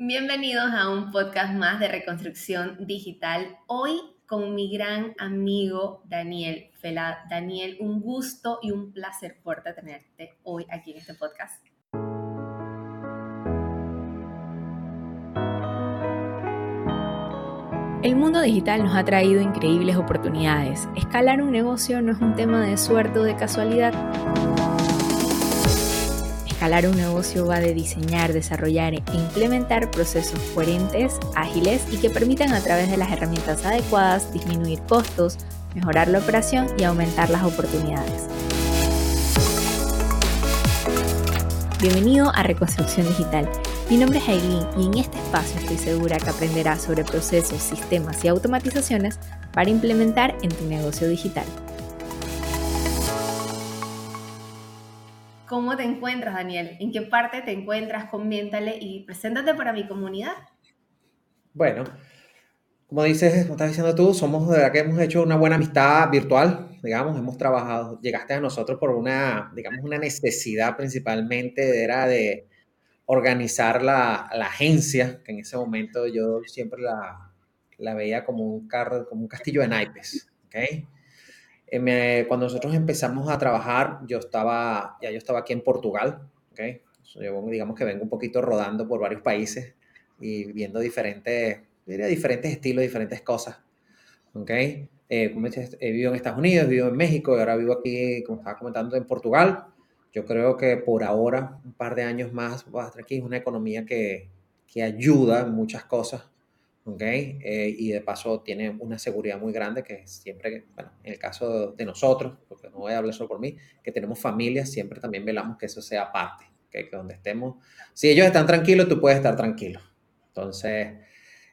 Bienvenidos a un podcast más de reconstrucción digital. Hoy con mi gran amigo Daniel Fela. Daniel, un gusto y un placer fuerte tenerte hoy aquí en este podcast. El mundo digital nos ha traído increíbles oportunidades. Escalar un negocio no es un tema de suerte o de casualidad. Escalar un negocio va de diseñar, desarrollar e implementar procesos coherentes, ágiles y que permitan a través de las herramientas adecuadas disminuir costos, mejorar la operación y aumentar las oportunidades. Bienvenido a Reconstrucción Digital. Mi nombre es Aileen y en este espacio estoy segura que aprenderás sobre procesos, sistemas y automatizaciones para implementar en tu negocio digital. ¿Cómo te encuentras, Daniel? ¿En qué parte te encuentras? Coméntale y preséntate para mi comunidad. Bueno, como dices, como estás diciendo tú, somos de verdad que hemos hecho una buena amistad virtual, digamos, hemos trabajado, llegaste a nosotros por una, digamos, una necesidad principalmente, era de organizar la, la agencia, que en ese momento yo siempre la, la veía como un, carro, como un castillo de naipes, ¿ok? Eh, cuando nosotros empezamos a trabajar, yo estaba, ya yo estaba aquí en Portugal, ¿ok? Yo, digamos que vengo un poquito rodando por varios países y viendo diferentes diría, diferentes estilos, diferentes cosas. ¿Ok? Eh, he vivido en Estados Unidos, vivo en México y ahora vivo aquí, como estaba comentando, en Portugal. Yo creo que por ahora, un par de años más, va a estar aquí. Es una economía que, que ayuda en muchas cosas. ¿Ok? Eh, y de paso tiene una seguridad muy grande que siempre, bueno, en el caso de nosotros, porque no voy a hablar solo por mí, que tenemos familias, siempre también velamos que eso sea parte, que donde estemos, si ellos están tranquilos, tú puedes estar tranquilo. Entonces,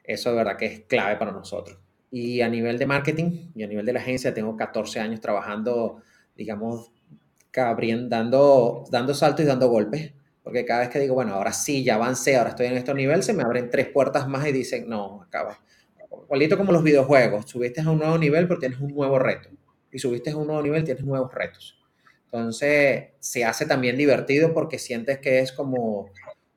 eso de verdad que es clave para nosotros. Y a nivel de marketing y a nivel de la agencia, tengo 14 años trabajando, digamos, dando, dando saltos y dando golpes. Porque cada vez que digo, bueno, ahora sí, ya avancé, ahora estoy en este nivel, se me abren tres puertas más y dicen, no, acaba. Igualito como los videojuegos, subiste a un nuevo nivel pero tienes un nuevo reto. Y subiste a un nuevo nivel, tienes nuevos retos. Entonces, se hace también divertido porque sientes que es como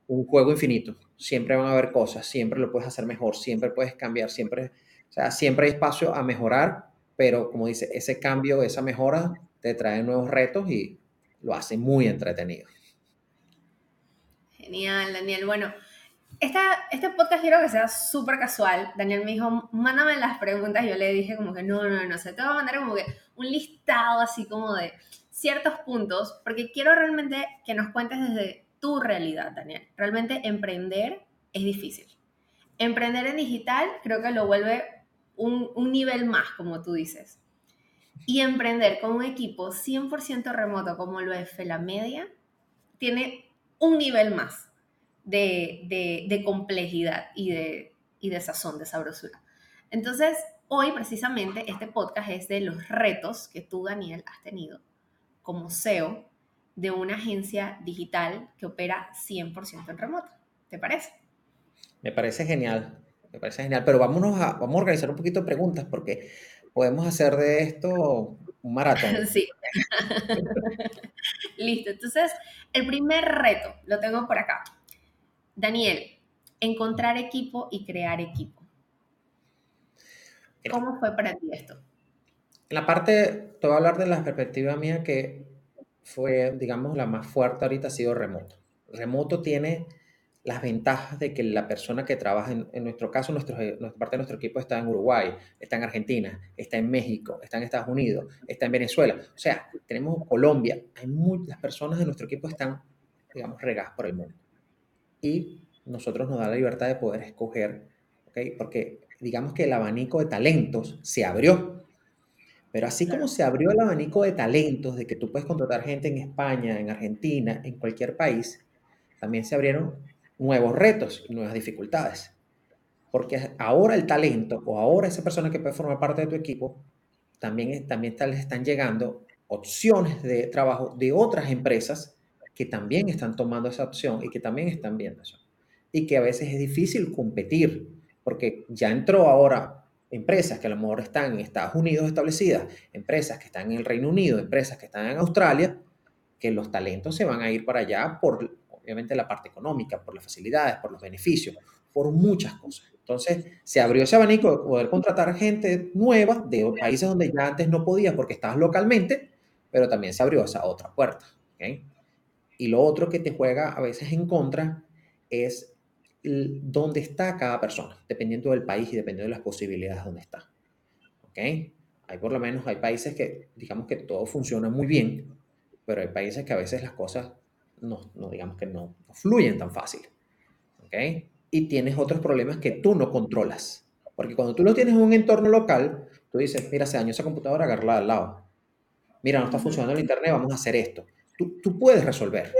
un juego infinito siempre van a haber cosas, siempre lo puedes hacer mejor, siempre puedes cambiar, siempre, o sea, siempre hay espacio a mejorar, pero como dice, ese cambio, esa mejora te trae nuevos retos y lo hace muy entretenido. Genial, Daniel. Bueno, esta, este podcast quiero que sea súper casual. Daniel me dijo, mándame las preguntas. Yo le dije como que no, no, no, se te va a mandar como que un listado así como de ciertos puntos, porque quiero realmente que nos cuentes desde tu realidad, Daniel. Realmente emprender es difícil. Emprender en digital creo que lo vuelve un, nivel más, como tú dices. Y emprender con un equipo 100% remoto como lo es la Media, tiene un nivel más de, complejidad y de, y de sazón, de sabrosura. Entonces, hoy precisamente este podcast es de los retos que tú, Daniel, has tenido como CEO de una agencia digital que opera 100% en remoto. ¿Te parece? Me parece genial, me parece genial, pero vámonos vamos a organizar un poquito de preguntas porque podemos hacer de esto un maratón. Sí. Listo, entonces el primer reto lo tengo por acá. Daniel, encontrar equipo y crear equipo. ¿Cómo fue para ti esto? En la parte, te voy a hablar de la perspectiva mía que fue, digamos, la más fuerte ahorita ha sido remoto. Remoto tiene las ventajas de que la persona que trabaja, en, nuestro caso, nuestro, parte de nuestro equipo está en Uruguay, está en Argentina, está en México, está en Estados Unidos, está en Venezuela. O sea, tenemos Colombia. Hay muchas personas de nuestro equipo están, digamos, regadas por el mundo. Y nosotros nos da la libertad de poder escoger. Porque digamos que el abanico de talentos se abrió pero así como se abrió el abanico de talentos, de que tú puedes contratar gente en España, en Argentina, en cualquier país, también se abrieron nuevos retos nuevas dificultades. Porque ahora el talento o ahora esa persona que puede formar parte de tu equipo, también, también les están llegando opciones de trabajo de otras empresas que también están tomando esa opción y que también están viendo eso. Y que a veces es difícil competir, porque ya entró ahora empresas que a lo mejor están en Estados Unidos establecidas, empresas que están en el Reino Unido, empresas que están en Australia, que los talentos se van a ir para allá por, obviamente, la parte económica, por las facilidades, por los beneficios, por muchas cosas. Entonces, se abrió ese abanico de poder contratar gente nueva de países donde ya antes no podías porque estabas localmente, pero también se abrió esa otra puerta. Y lo otro que te juega a veces en contra es dónde está cada persona, dependiendo del país y dependiendo de las posibilidades donde está. ¿Ok? Hay por lo menos, hay países que, digamos que todo funciona muy bien, pero hay países que a veces las cosas no, no digamos que no, fluyen tan fácil. ¿Ok? Y tienes otros problemas que tú no controlas. Porque cuando tú lo tienes en un entorno local, tú dices, mira, se dañó esa computadora, agarrarla al lado. Mira, no está funcionando el internet, vamos a hacer esto. Tú, tú puedes resolver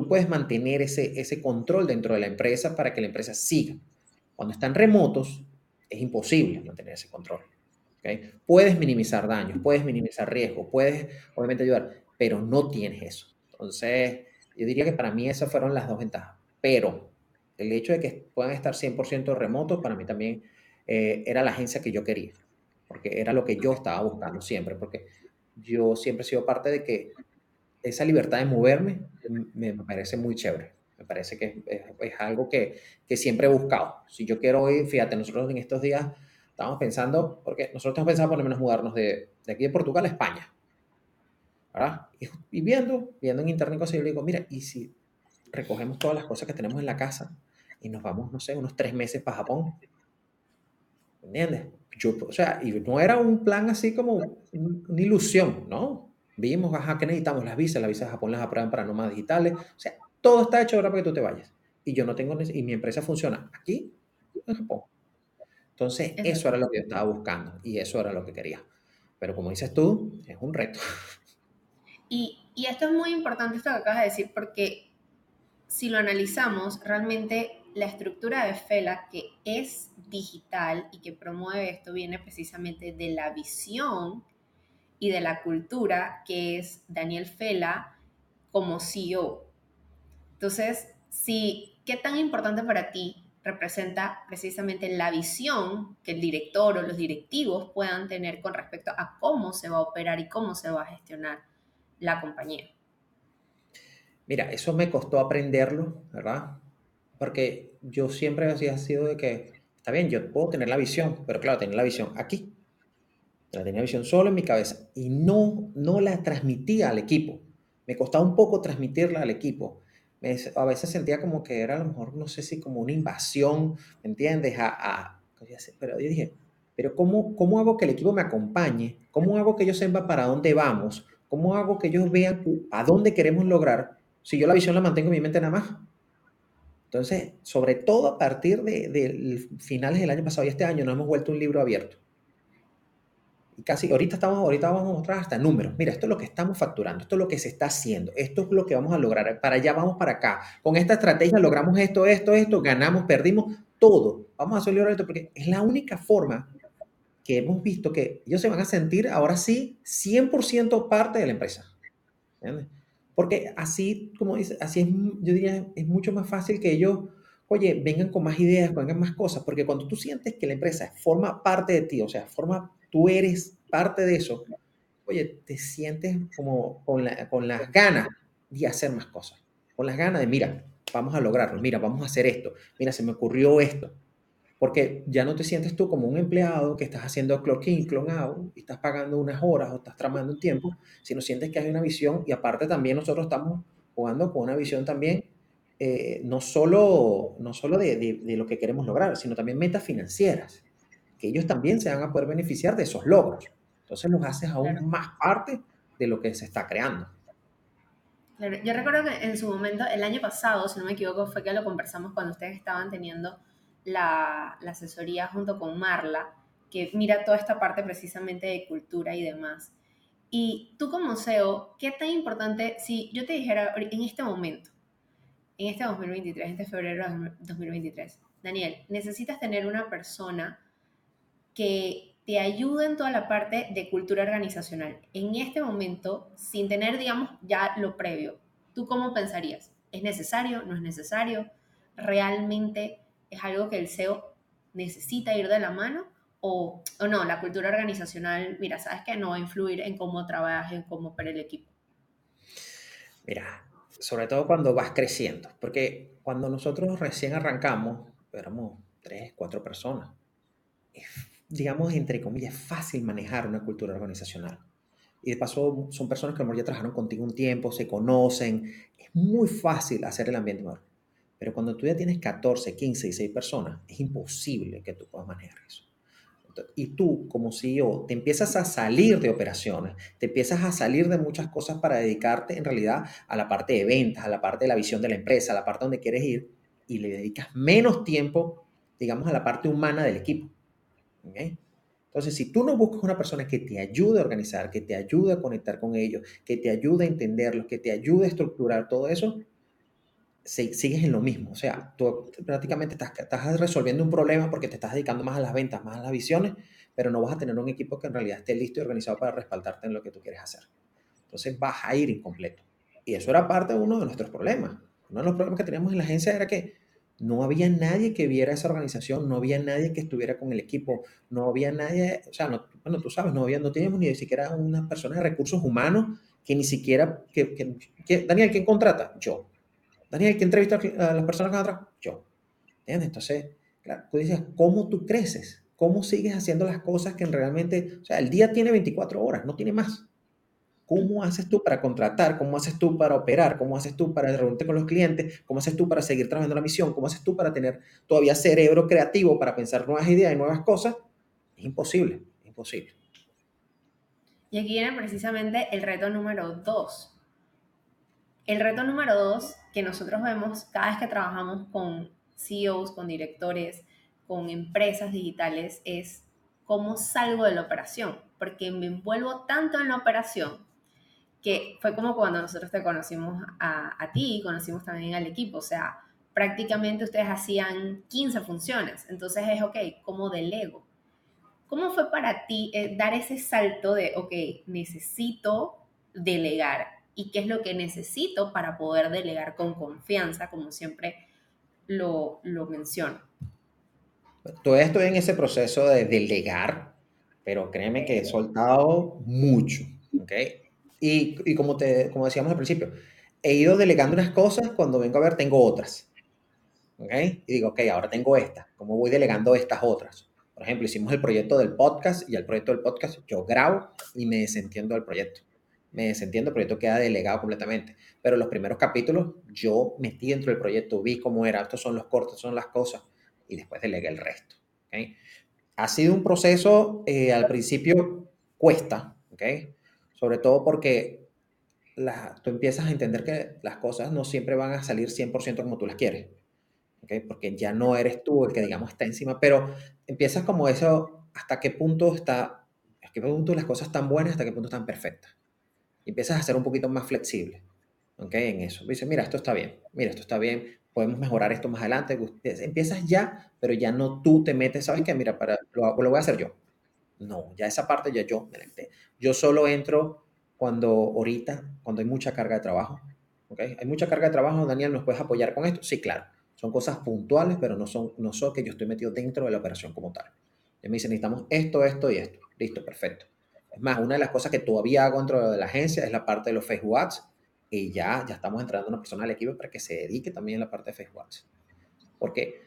tú puedes mantener ese, ese control dentro de la empresa para que la empresa siga. Cuando están remotos, es imposible mantener ese control. ¿okay? Puedes minimizar daños, puedes minimizar riesgos, puedes obviamente ayudar, pero no tienes eso. Entonces, yo diría que para mí esas fueron las dos ventajas. Pero el hecho de que puedan estar 100% remotos, para mí también eh, era la agencia que yo quería, porque era lo que yo estaba buscando siempre, porque yo siempre he sido parte de que esa libertad de moverme me, parece muy chévere. Me parece que es, algo que, que, siempre he buscado. Si yo quiero ir, fíjate, nosotros en estos días estamos pensando, porque nosotros estamos pensando por lo menos mudarnos de, de aquí de Portugal a España. ¿Verdad? Y, viendo, viendo en internet cosas, yo le digo, mira, ¿y si recogemos todas las cosas que tenemos en la casa y nos vamos, no sé, unos tres meses para Japón? ¿Entiendes? Yo, o sea, y no era un plan así como una ilusión, ¿no? Vimos, ajá, que necesitamos las visas, las visas de Japón las aprueban para nómadas digitales. O sea, todo está hecho ahora para que tú te vayas. Y yo no tengo, y mi empresa funciona aquí, en Japón. Entonces, eso era lo que yo estaba buscando y eso era lo que quería. Pero como dices tú, es un reto. Y, esto es muy importante, esto que acabas de decir, porque si lo analizamos, realmente la estructura de FELA, que es digital y que promueve esto, viene precisamente de la visión y de la cultura, que es Daniel Fela como CEO. Entonces, si, ¿qué tan importante para ti representa precisamente la visión que el director o los directivos puedan tener con respecto a cómo se va a operar y cómo se va a gestionar la compañía? Mira, eso me costó aprenderlo, ¿verdad? Porque yo siempre había sido de que, está bien, yo puedo tener la visión, pero claro, tener la visión aquí, la tenía visión solo en mi cabeza y no, no la transmitía al equipo. Me costaba un poco transmitirla al equipo. a veces sentía como que era a lo mejor, no sé si como una invasión, ¿me entiendes? A, pero yo dije, pero cómo, ¿cómo hago que el equipo me acompañe? ¿Cómo hago que ellos sepan para dónde vamos? ¿Cómo hago que ellos vean a dónde queremos lograr si yo la visión la mantengo en mi mente nada más? Entonces, sobre todo a partir de, finales del año pasado y este año, nos hemos vuelto un libro abierto casi, ahorita estamos, ahorita vamos a mostrar hasta números. Mira, esto es lo que estamos facturando, esto es lo que se está haciendo, esto es lo que vamos a lograr, para allá vamos para acá. Con esta estrategia logramos esto, esto, esto, ganamos, perdimos, todo. Vamos a hacerlo esto porque es la única forma que hemos visto que ellos se van a sentir ahora sí 100% parte de la empresa. Porque así, como dice, así es, yo diría, es mucho más fácil que ellos, oye, vengan con más ideas, vengan más cosas, porque cuando tú sientes que la empresa forma parte de ti, o sea, forma tú eres parte de eso, oye, te sientes como con, con las ganas de hacer más cosas, con las ganas de, mira, vamos a lograrlo, mira, vamos a hacer esto, mira, se me ocurrió esto. Porque ya no te sientes tú como un empleado que estás haciendo clock in, clock out, y estás pagando unas horas o estás tramando un tiempo, sino sientes que hay una visión y aparte también nosotros estamos jugando con una visión también eh, no solo, no solo de, de, lo que queremos lograr, sino también metas financieras que ellos también se van a poder beneficiar de esos logros. Entonces los haces aún más parte de lo que se está creando. Claro. Yo recuerdo que en su momento, el año pasado, si no me equivoco, fue que lo conversamos cuando ustedes estaban teniendo la, asesoría junto con Marla, que mira toda esta parte precisamente de cultura y demás. Y tú como CEO, ¿qué tan importante, si yo te dijera en este momento, en este 2023, en este febrero de 2023, Daniel, necesitas tener una persona que te ayuden toda la parte de cultura organizacional. En este momento, sin tener, digamos, ya lo previo, ¿tú cómo pensarías? ¿Es necesario? ¿No es necesario? ¿Realmente es algo que el CEO necesita ir de la mano? O, o no, la cultura organizacional, mira, sabes que no va a influir en cómo trabajes, en cómo opera el equipo. Mira, sobre todo cuando vas creciendo, porque cuando nosotros recién arrancamos, éramos tres, cuatro personas. Es, digamos, entre comillas, fácil manejar una cultura organizacional. Y de paso, son personas que a lo mejor ya trabajaron contigo un tiempo, se conocen. Es muy fácil hacer el ambiente mejor. Pero cuando tú ya tienes 14, 15, 16 personas, es imposible que tú puedas manejar eso. Y tú, como CEO, te empiezas a salir de operaciones, te empiezas a salir de muchas cosas para dedicarte en realidad a la parte de ventas, a la parte de la visión de la empresa, a la parte donde quieres ir, y le dedicas menos tiempo, digamos, a la parte humana del equipo. Entonces, si tú no buscas una persona que te ayude a organizar, que te ayude a conectar con ellos, que te ayude a entenderlos, que te ayude a estructurar todo eso, sigues en lo mismo. O sea, tú prácticamente estás, resolviendo un problema porque te estás dedicando más a las ventas, más a las visiones, pero no vas a tener un equipo que en realidad esté listo y organizado para respaldarte en lo que tú quieres hacer. Entonces vas a ir incompleto. Y eso era parte de uno de nuestros problemas. Uno de los problemas que teníamos en la agencia era que no había nadie que viera esa organización, no había nadie que estuviera con el equipo, no había nadie, o sea, no, bueno, tú sabes, no, había, no teníamos ni siquiera una persona de recursos humanos que ni siquiera, que, Daniel, ¿quién contrata? Yo. Daniel, ¿quién entrevista a las personas que atrás? Yo. ¿Entiendes? Entonces, claro, tú dices, ¿cómo tú creces? ¿Cómo sigues haciendo las cosas que realmente, o sea, el día tiene 24 horas, no tiene más. ¿Cómo haces tú para contratar? ¿Cómo haces tú para operar? ¿Cómo haces tú para reunirte con los clientes? ¿Cómo haces tú para seguir trabajando la misión? ¿Cómo haces tú para tener todavía cerebro creativo para pensar nuevas ideas y nuevas cosas? Es imposible, imposible. Y aquí viene precisamente el reto número dos. El reto número dos que nosotros vemos cada vez que trabajamos con CEOs, con directores, con empresas digitales es cómo salgo de la operación, porque me envuelvo tanto en la operación que fue como cuando nosotros te conocimos a, a ti, conocimos también al equipo, o sea, prácticamente ustedes hacían 15 funciones, entonces es, ok, ¿cómo delego? ¿Cómo fue para ti eh, dar ese salto de, ok, necesito delegar y qué es lo que necesito para poder delegar con confianza, como siempre lo, lo menciono? Todavía estoy en ese proceso de delegar, pero créeme que he soltado mucho, ¿ok? Y, y, como, te, como decíamos al principio, he ido delegando unas cosas, cuando vengo a ver tengo otras. ¿Ok? Y digo, ok, ahora tengo esta. ¿Cómo voy delegando estas otras? Por ejemplo, hicimos el proyecto del podcast y el proyecto del podcast yo grabo y me desentiendo del proyecto. Me desentiendo, el proyecto queda delegado completamente. Pero los primeros capítulos yo metí dentro del proyecto, vi cómo era, estos son los cortes, son las cosas y después delegué el resto. ¿okay? Ha sido un proceso, eh, al principio cuesta, ¿okay? Sobre todo porque tú empiezas a entender que las cosas no siempre van a salir 100% como tú las quieres. ¿okay? Porque ya no eres tú el que, digamos, está encima, pero empiezas como eso, hasta qué punto está, hasta qué punto las cosas están buenas, hasta qué punto están perfectas. Y empiezas a ser un poquito más flexible. ¿ok? En eso. Dices, mira, esto está bien, mira, esto está bien, podemos mejorar esto más adelante. Empiezas ya, pero ya no tú te metes, ¿sabes qué? Mira, para, lo, lo voy a hacer yo. No, ya esa parte ya yo Yo solo entro cuando ahorita, cuando hay mucha carga de trabajo. ¿okay? Hay mucha carga de trabajo, Daniel, ¿nos puedes apoyar con esto? Sí, claro. Son cosas puntuales, pero no son, no son que yo estoy metido dentro de la operación como tal. Y me dicen, necesitamos esto, esto y esto. Listo, perfecto. Es más, una de las cosas que todavía hago dentro de la agencia es la parte de los Facebook Ads y ya, ya estamos entrando una persona al equipo para que se dedique también a la parte de Facebook Ads. Porque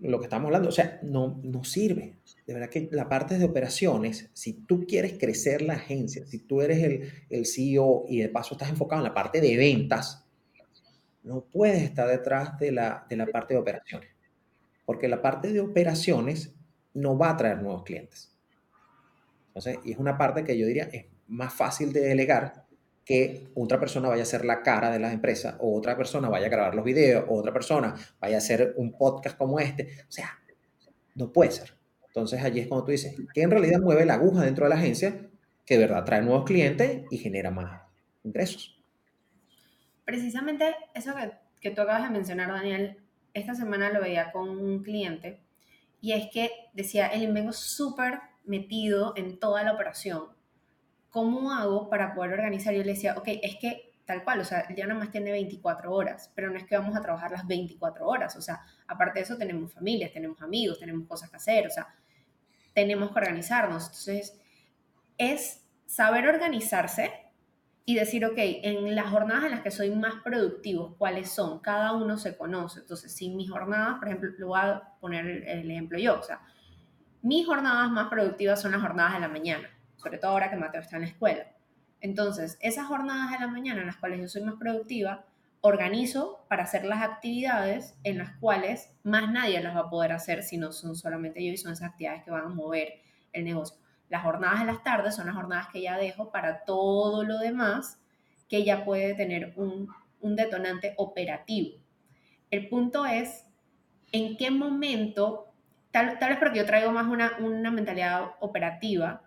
lo que estamos hablando, o sea, no, no sirve. De verdad que la parte de operaciones, si tú quieres crecer la agencia, si tú eres el, el CEO y de paso estás enfocado en la parte de ventas, no puedes estar detrás de la, de la parte de operaciones. Porque la parte de operaciones no va a traer nuevos clientes. Entonces, y es una parte que yo diría es más fácil de delegar que otra persona vaya a ser la cara de la empresa, o otra persona vaya a grabar los videos, o otra persona vaya a hacer un podcast como este. O sea, no puede ser. Entonces allí es cuando tú dices, que en realidad mueve la aguja dentro de la agencia, que de verdad trae nuevos clientes y genera más ingresos. Precisamente eso que, que tú acabas de mencionar, Daniel, esta semana lo veía con un cliente y es que decía, el vengo súper metido en toda la operación ¿cómo hago para poder organizar? Yo le decía, ok, es que tal cual, o sea, ya nada más tiene 24 horas, pero no es que vamos a trabajar las 24 horas, o sea, aparte de eso tenemos familias, tenemos amigos, tenemos cosas que hacer, o sea, tenemos que organizarnos. Entonces, es saber organizarse, y decir, ok, en las jornadas en las que soy más productivo, ¿cuáles son? Cada uno se conoce. Entonces, si mis jornadas, por ejemplo, lo voy a poner el ejemplo yo, o sea, mis jornadas más productivas son las jornadas de la mañana, sobre todo ahora que Mateo está en la escuela. Entonces, esas jornadas de la mañana en las cuales yo soy más productiva, organizo para hacer las actividades en las cuales más nadie las va a poder hacer si no son solamente yo y son esas actividades que van a mover el negocio. Las jornadas de las tardes son las jornadas que ya dejo para todo lo demás que ya puede tener un, detonante operativo. El punto es en qué momento, tal, vez porque yo traigo más una, una mentalidad operativa,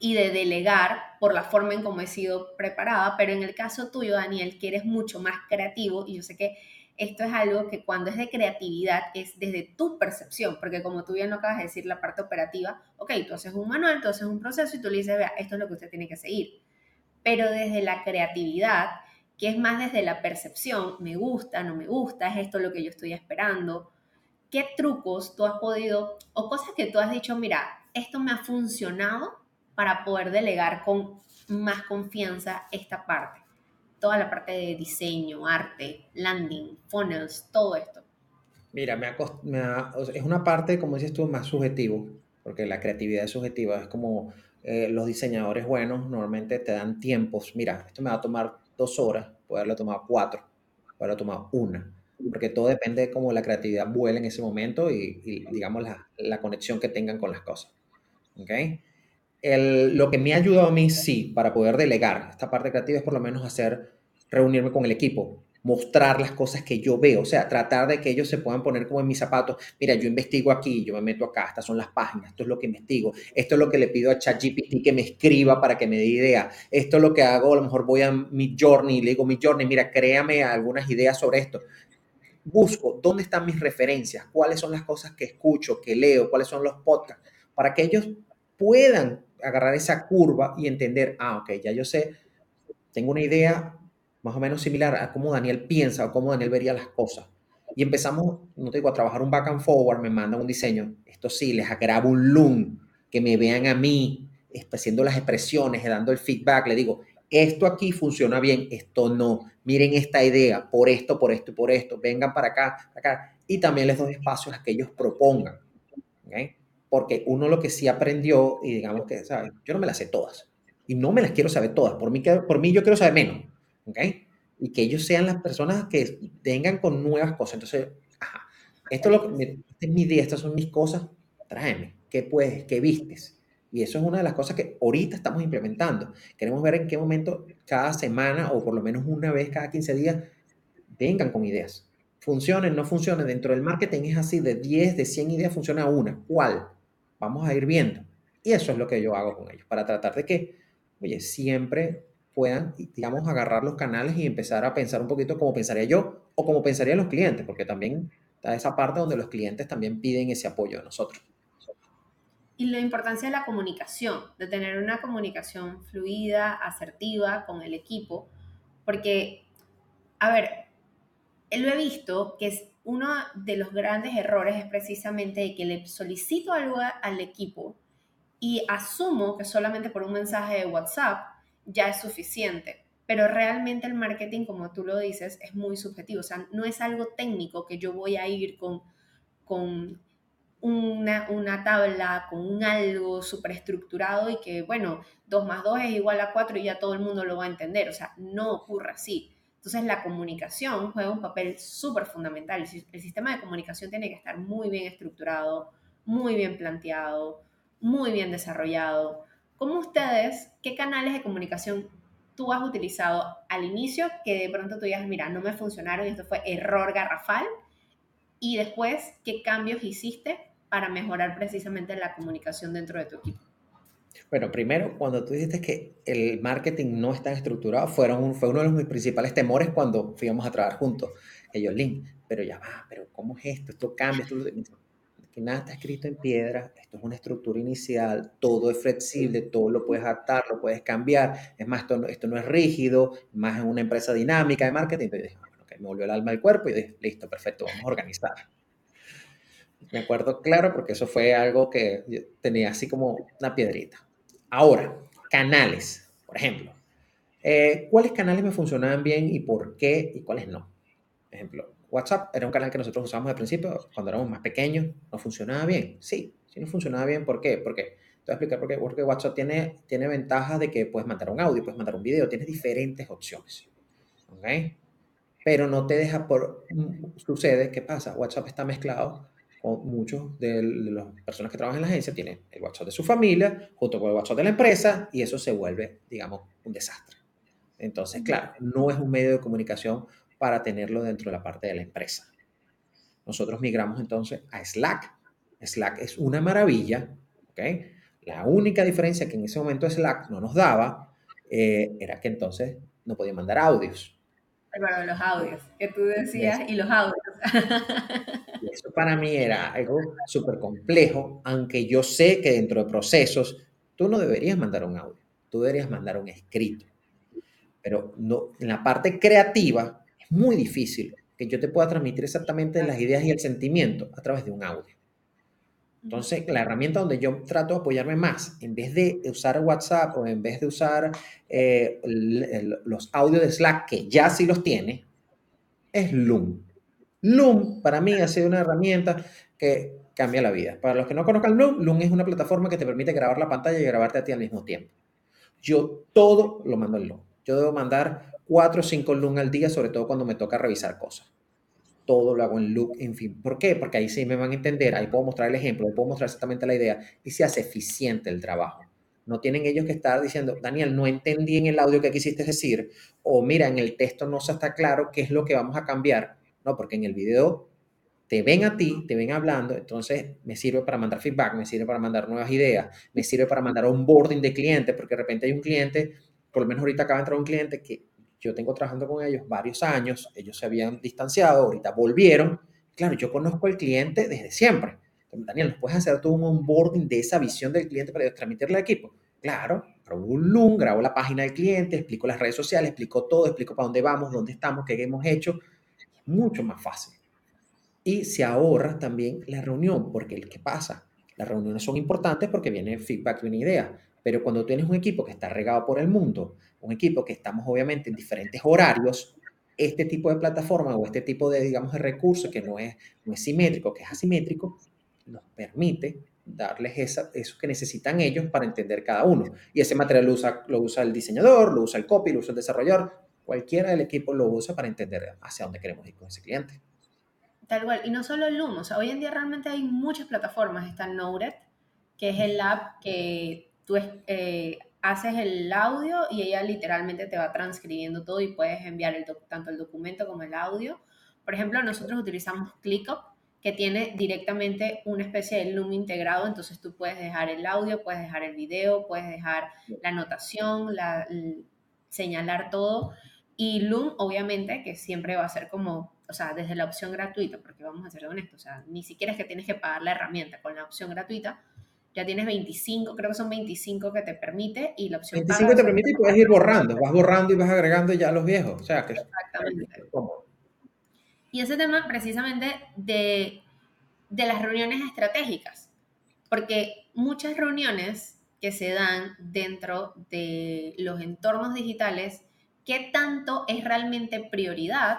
y de delegar por la forma en cómo he sido preparada, pero en el caso tuyo, Daniel, que eres mucho más creativo, y yo sé que esto es algo que cuando es de creatividad es desde tu percepción, porque como tú bien lo acabas de decir, la parte operativa, ok, tú haces un manual, tú haces un proceso y tú le dices, vea, esto es lo que usted tiene que seguir. Pero desde la creatividad, que es más desde la percepción, me gusta, no me gusta, es esto lo que yo estoy esperando, ¿qué trucos tú has podido, o cosas que tú has dicho, mira, esto me ha funcionado para poder delegar con más confianza esta parte. Toda la parte de diseño, arte, landing, funnels, todo esto. Mira, me, es una parte, como dices tú, más subjetivo, porque la creatividad es subjetiva. Es como eh, los diseñadores buenos normalmente te dan tiempos. Mira, esto me va a tomar dos horas, poderlo tomar cuatro, poderlo tomar una porque todo depende de cómo la creatividad vuela en ese momento y, digamos, la, la, conexión que tengan con las cosas. ¿Ok? lo que me ha ayudado a mí, sí, para poder delegar esta parte creativa es por lo menos hacer, reunirme con el equipo, mostrar las cosas que yo veo, o sea, tratar de que ellos se puedan poner como en mis zapatos. Mira, yo investigo aquí, yo me meto acá, estas son las páginas, esto es lo que investigo, esto es lo que le pido a ChatGPT que me escriba para que me dé idea, esto es lo que hago, a lo mejor voy a mi journey, le digo mi journey, mira, créame algunas ideas sobre esto. Busco dónde están mis referencias, cuáles son las cosas que escucho, que leo, cuáles son los podcasts, para que ellos puedan agarrar esa curva y entender, ah, ok, ya yo sé, tengo una idea más o menos similar a cómo Daniel piensa o cómo Daniel vería las cosas. Y empezamos, no te digo, a trabajar un back and forward, me mandan un diseño, esto sí, les agravo un loom, que me vean a mí, haciendo las expresiones, dando el feedback, le digo, esto aquí funciona bien, esto no, miren esta idea, por esto, por esto y por esto, vengan para acá, acá. Y también les doy espacios a que ellos propongan. ¿okay? porque uno lo que sí aprendió, y digamos que, ¿sabes? Yo no me las sé todas, y no me las quiero saber todas, por mí, por mí yo quiero saber menos, ¿ok? Y que ellos sean las personas que vengan con nuevas cosas. Entonces, ajá, esto es, lo que, es mi idea, estas son mis cosas, tráeme, ¿qué puedes, qué vistes? Y eso es una de las cosas que ahorita estamos implementando. Queremos ver en qué momento cada semana o por lo menos una vez cada 15 días vengan con ideas. Funcionen, no funcionen. Dentro del marketing es así, de 10, de 100 ideas funciona una. ¿Cuál? Vamos a ir viendo. Y eso es lo que yo hago con ellos, para tratar de que, oye, siempre puedan, digamos, agarrar los canales y empezar a pensar un poquito como pensaría yo o como pensarían los clientes, porque también está esa parte donde los clientes también piden ese apoyo de nosotros. Y la importancia de la comunicación, de tener una comunicación fluida, asertiva con el equipo, porque, a ver, lo he visto que es uno de los grandes errores es precisamente de que le solicito algo al equipo y asumo que solamente por un mensaje de WhatsApp ya es suficiente. Pero realmente el marketing, como tú lo dices, es muy subjetivo. O sea, no es algo técnico que yo voy a ir con, con una, una tabla, con un algo súper estructurado y que, bueno, 2 más 2 es igual a 4 y ya todo el mundo lo va a entender. O sea, no ocurre así. Entonces la comunicación juega un papel súper fundamental. El sistema de comunicación tiene que estar muy bien estructurado, muy bien planteado, muy bien desarrollado. ¿Cómo ustedes, qué canales de comunicación tú has utilizado al inicio que de pronto tú digas, mira, no me funcionaron esto fue error garrafal? Y después, ¿qué cambios hiciste para mejorar precisamente la comunicación dentro de tu equipo? Bueno, primero, cuando tú dijiste que el marketing no está estructurado, fueron fue uno de mis principales temores cuando fuimos a trabajar juntos. Ellos, Link, pero ya va, pero ¿cómo es esto? Esto cambia, esto... Que nada está escrito en piedra, esto es una estructura inicial, todo es flexible, todo lo puedes adaptar, lo puedes cambiar. Es más, esto no, esto no es rígido, más en una empresa dinámica de marketing. Entonces dije, bueno, me volvió el alma al cuerpo y dije, listo, perfecto, vamos a organizar. Me acuerdo claro porque eso fue algo que tenía así como una piedrita Ahora, canales, por ejemplo. Eh, ¿Cuáles canales me funcionaban bien y por qué y cuáles no? Ejemplo, WhatsApp era un canal que nosotros usábamos al principio, cuando éramos más pequeños, no funcionaba bien. Sí, sí no funcionaba bien. ¿Por qué? Porque, te voy a explicar por qué. Porque WhatsApp tiene, tiene ventajas de que puedes mandar un audio, puedes mandar un video, tienes diferentes opciones. ¿Ok? Pero no te deja por... Sucede, ¿qué pasa? WhatsApp está mezclado muchos de las personas que trabajan en la agencia, tienen el WhatsApp de su familia junto con el WhatsApp de la empresa y eso se vuelve, digamos, un desastre. Entonces, claro, no es un medio de comunicación para tenerlo dentro de la parte de la empresa. Nosotros migramos entonces a Slack. Slack es una maravilla, ¿ok? La única diferencia que en ese momento Slack no nos daba eh, era que entonces no podía mandar audios. Bueno, los audios, que tú decías, y los audios. Eso para mí era algo súper complejo, aunque yo sé que dentro de procesos tú no deberías mandar un audio, tú deberías mandar un escrito. Pero no, en la parte creativa es muy difícil que yo te pueda transmitir exactamente las ideas y el sentimiento a través de un audio. Entonces, la herramienta donde yo trato de apoyarme más, en vez de usar WhatsApp o en vez de usar eh, los audios de Slack, que ya sí los tiene, es Loom. Loom para mí ha sido una herramienta que cambia la vida. Para los que no conozcan Loom, Loom es una plataforma que te permite grabar la pantalla y grabarte a ti al mismo tiempo. Yo todo lo mando en Loom. Yo debo mandar 4 o 5 Loom al día, sobre todo cuando me toca revisar cosas. Todo lo hago en Loom, en fin. ¿Por qué? Porque ahí sí me van a entender, ahí puedo mostrar el ejemplo, ahí puedo mostrar exactamente la idea y se hace eficiente el trabajo. No tienen ellos que estar diciendo, Daniel, no entendí en el audio que quisiste decir, o mira, en el texto no se está claro qué es lo que vamos a cambiar. No, porque en el video te ven a ti, te ven hablando, entonces me sirve para mandar feedback, me sirve para mandar nuevas ideas, me sirve para mandar un boarding de clientes, porque de repente hay un cliente, por lo menos ahorita acaba de entrar un cliente que yo tengo trabajando con ellos varios años, ellos se habían distanciado, ahorita volvieron. Claro, yo conozco al cliente desde siempre. Daniel, ¿nos puedes hacer todo un onboarding de esa visión del cliente para transmitirle al equipo? Claro, grabo un Loom, grabo la página del cliente, explico las redes sociales, explico todo, explico para dónde vamos, dónde estamos, qué hemos hecho mucho más fácil. Y se ahorra también la reunión, porque ¿qué pasa? Las reuniones son importantes porque viene feedback de una idea, pero cuando tienes un equipo que está regado por el mundo, un equipo que estamos obviamente en diferentes horarios, este tipo de plataforma o este tipo de, digamos, de recurso que no es, no es simétrico, que es asimétrico, nos permite darles esa, eso que necesitan ellos para entender cada uno. Y ese material lo usa, lo usa el diseñador, lo usa el copy, lo usa el desarrollador, cualquiera del equipo lo usa para entender hacia dónde queremos ir con ese cliente. Tal cual, y no solo el Loom, o sea, hoy en día realmente hay muchas plataformas, está Noted, que es el app que tú eh, haces el audio y ella literalmente te va transcribiendo todo y puedes enviar el tanto el documento como el audio. Por ejemplo, nosotros utilizamos ClickUp, que tiene directamente una especie de Loom integrado, entonces tú puedes dejar el audio, puedes dejar el video, puedes dejar la anotación, la, señalar todo y Loom, obviamente, que siempre va a ser como, o sea, desde la opción gratuita, porque vamos a ser honestos, o sea, ni siquiera es que tienes que pagar la herramienta con la opción gratuita, ya tienes 25, creo que son 25 que te permite y la opción 25 te permite y puedes ir borrando, vas borrando y vas agregando ya los viejos, o sea, que Exactamente. Y ese tema precisamente de, de las reuniones estratégicas, porque muchas reuniones que se dan dentro de los entornos digitales qué tanto es realmente prioridad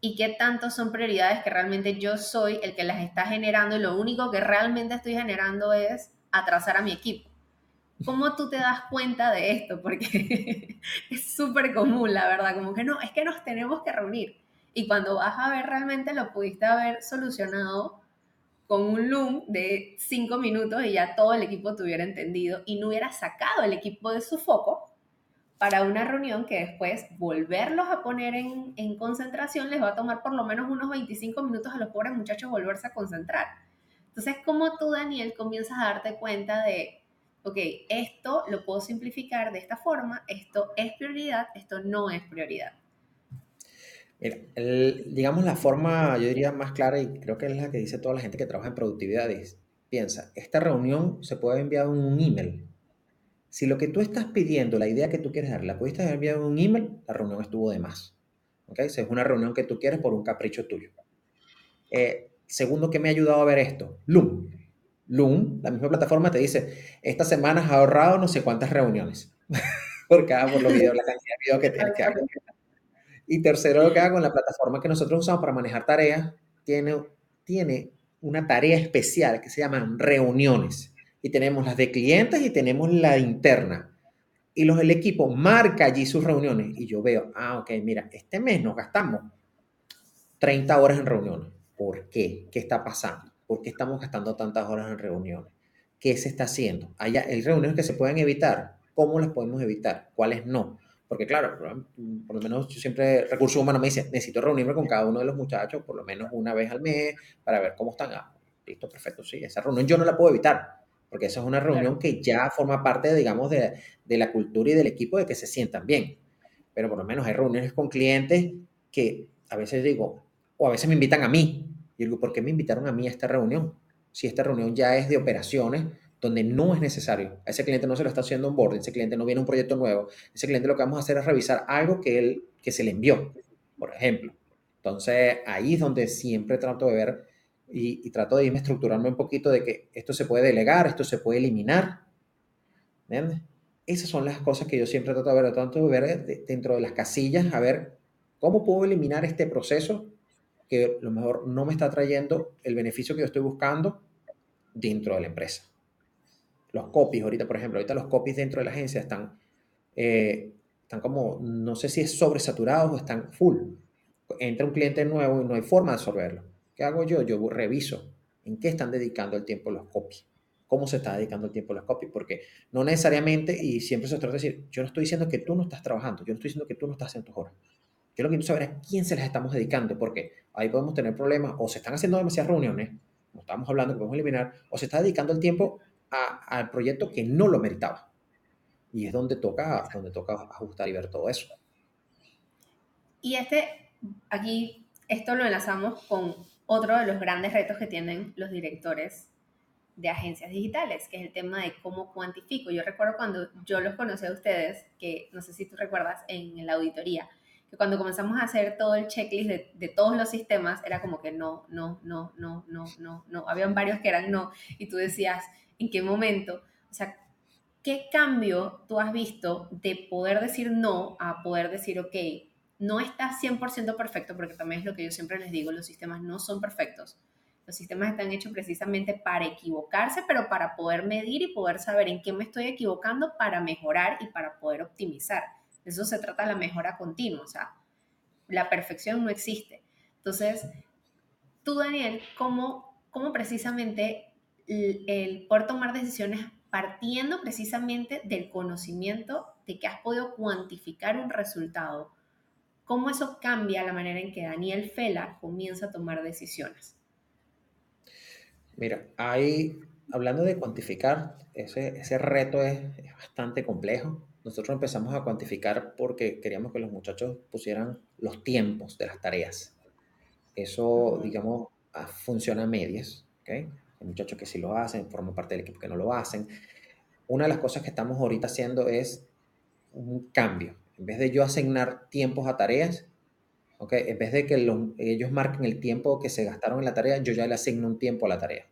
y qué tanto son prioridades que realmente yo soy el que las está generando y lo único que realmente estoy generando es atrasar a mi equipo. ¿Cómo tú te das cuenta de esto? Porque es súper común, la verdad, como que no, es que nos tenemos que reunir. Y cuando vas a ver realmente lo pudiste haber solucionado con un Loom de cinco minutos y ya todo el equipo te hubiera entendido y no hubiera sacado el equipo de su foco para una reunión que después volverlos a poner en, en, concentración les va a tomar por lo menos unos 25 minutos a los pobres muchachos volverse a concentrar. Entonces, ¿cómo tú, Daniel, comienzas a darte cuenta de, ok, esto lo puedo simplificar de esta forma, esto es prioridad, esto no es prioridad? Mira, digamos la forma, yo diría más clara y creo que es la que dice toda la gente que trabaja en productividad es, piensa, esta reunión se puede enviar en un email si lo que tú estás pidiendo, la idea que tú quieres dar, la pudiste haber enviado en un email, la reunión estuvo de más. ¿Ok? Si es una reunión que tú quieres por un capricho tuyo. Eh, segundo, ¿qué me ha ayudado a ver esto? Loom. Loom, la misma plataforma te dice, esta semana has ahorrado no sé cuántas reuniones. por cada, por los videos, la cantidad de videos que tienes que hacer. Y tercero, lo que hago en la plataforma que nosotros usamos para manejar tareas, tiene, tiene una tarea especial que se llaman reuniones. Y tenemos las de clientes y tenemos la interna. Y los del equipo marca allí sus reuniones. Y yo veo, ah, ok, mira, este mes nos gastamos 30 horas en reuniones. ¿Por qué? ¿Qué está pasando? ¿Por qué estamos gastando tantas horas en reuniones? ¿Qué se está haciendo? Hay, hay reuniones que se pueden evitar. ¿Cómo las podemos evitar? ¿Cuáles no? Porque claro, por lo menos yo siempre, recursos humanos me dice, necesito reunirme con cada uno de los muchachos por lo menos una vez al mes para ver cómo están. Ah, listo, perfecto, sí. Esa reunión yo no la puedo evitar, porque esa es una reunión que ya forma parte, digamos, de, de la cultura y del equipo de que se sientan bien. Pero por lo menos hay reuniones con clientes que a veces digo, o a veces me invitan a mí. Y digo, ¿por qué me invitaron a mí a esta reunión? Si esta reunión ya es de operaciones, donde no es necesario. A ese cliente no se lo está haciendo un board, ese cliente no viene un proyecto nuevo. Ese cliente lo que vamos a hacer es revisar algo que, él, que se le envió, por ejemplo. Entonces, ahí es donde siempre trato de ver y, trato de irme estructurando un poquito de que esto se puede delegar, esto se puede eliminar. ¿Entiendes? Esas son las cosas que yo siempre trato de ver, tanto de ver dentro de las casillas, a ver cómo puedo eliminar este proceso que a lo mejor no me está trayendo el beneficio que yo estoy buscando dentro de la empresa los copies, ahorita, por ejemplo, ahorita los copies dentro de la agencia están, eh, están como, no sé si es sobresaturados o están full. Entra un cliente nuevo y no hay forma de absorberlo. ¿Qué hago yo? Yo reviso en qué están dedicando el tiempo los copies. ¿Cómo se está dedicando el tiempo los copies? Porque no necesariamente, y siempre se trata de decir, yo no estoy diciendo que tú no estás trabajando, yo no estoy diciendo que tú no estás haciendo tus horas. Yo lo que quiero saber es a quién se les estamos dedicando, porque ahí podemos tener problemas, o se están haciendo demasiadas reuniones, como estamos hablando, que podemos eliminar, o se está dedicando el tiempo al proyecto que no lo meritaba. Y es donde toca, donde toca ajustar y ver todo eso. Y este, aquí, esto lo enlazamos con otro de los grandes retos que tienen los directores de agencias digitales, que es el tema de cómo cuantifico. Yo recuerdo cuando yo los conocí a ustedes, que no sé si tú recuerdas en la auditoría, que cuando comenzamos a hacer todo el checklist de, de, todos los sistemas, era como que no, no, no, no, no, no, no. Habían varios que eran no, y tú decías, en qué momento, o sea, ¿qué cambio tú has visto de poder decir no a poder decir, ok, no está 100% perfecto, porque también es lo que yo siempre les digo, los sistemas no son perfectos. Los sistemas están hechos precisamente para equivocarse, pero para poder medir y poder saber en qué me estoy equivocando para mejorar y para poder optimizar. De eso se trata la mejora continua, o sea, la perfección no existe. Entonces, tú, Daniel, ¿cómo, cómo precisamente el, poder tomar decisiones partiendo precisamente del conocimiento de que has podido cuantificar un resultado, ¿cómo eso cambia la manera en que Daniel Fela comienza a tomar decisiones? Mira, hay, hablando de cuantificar, ese, ese reto es, bastante complejo. Nosotros empezamos a cuantificar porque queríamos que los muchachos pusieran los tiempos de las tareas. Eso, digamos, funciona a medias. ¿okay? muchachos que sí lo hacen, forman parte del equipo que no lo hacen. Una de las cosas que estamos ahorita haciendo es un cambio. En vez de yo asignar tiempos a tareas, ¿okay? en vez de que ellos marquen el tiempo que se gastaron en la tarea, yo ya le asigno un tiempo a la tarea.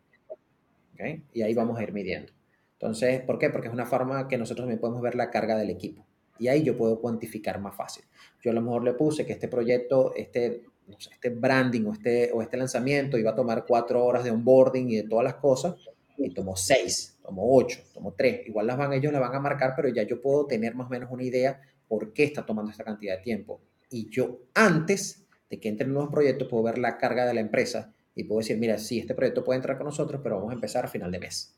¿okay? Y ahí vamos a ir midiendo. Entonces, ¿por qué? Porque es una forma que nosotros también podemos ver la carga del equipo. Y ahí yo puedo cuantificar más fácil. Yo a lo mejor le puse que este proyecto, este este branding o este, o este lanzamiento iba a tomar cuatro horas de onboarding y de todas las cosas, y tomó seis, tomó ocho, tomó tres. Igual las van, ellos la van a marcar, pero ya yo puedo tener más o menos una idea por qué está tomando esta cantidad de tiempo. Y yo antes de que entren nuevos proyectos puedo ver la carga de la empresa y puedo decir, mira, sí, este proyecto puede entrar con nosotros, pero vamos a empezar a final de mes.